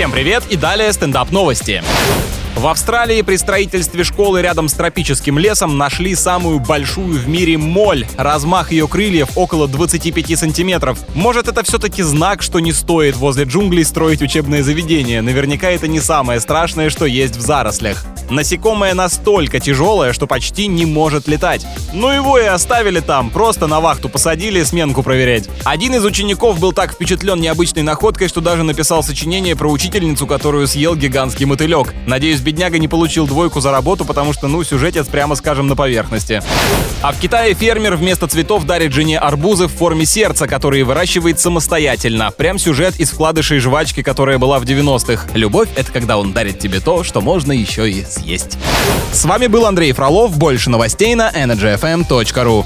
Всем привет и далее стендап новости. В Австралии при строительстве школы рядом с тропическим лесом нашли самую большую в мире моль. Размах ее крыльев около 25 сантиметров. Может, это все-таки знак, что не стоит возле джунглей строить учебное заведение. Наверняка это не самое страшное, что есть в зарослях. Насекомое настолько тяжелое, что почти не может летать. Ну его и оставили там, просто на вахту посадили сменку проверять. Один из учеников был так впечатлен необычной находкой, что даже написал сочинение про учительницу, которую съел гигантский мотылек. Надеюсь, бедняга не получил двойку за работу, потому что, ну, сюжетец, прямо скажем, на поверхности. А в Китае фермер вместо цветов дарит жене арбузы в форме сердца, которые выращивает самостоятельно. Прям сюжет из вкладышей жвачки, которая была в 90-х. Любовь — это когда он дарит тебе то, что можно еще и съесть. С вами был Андрей Фролов. Больше новостей на energyfm.ru.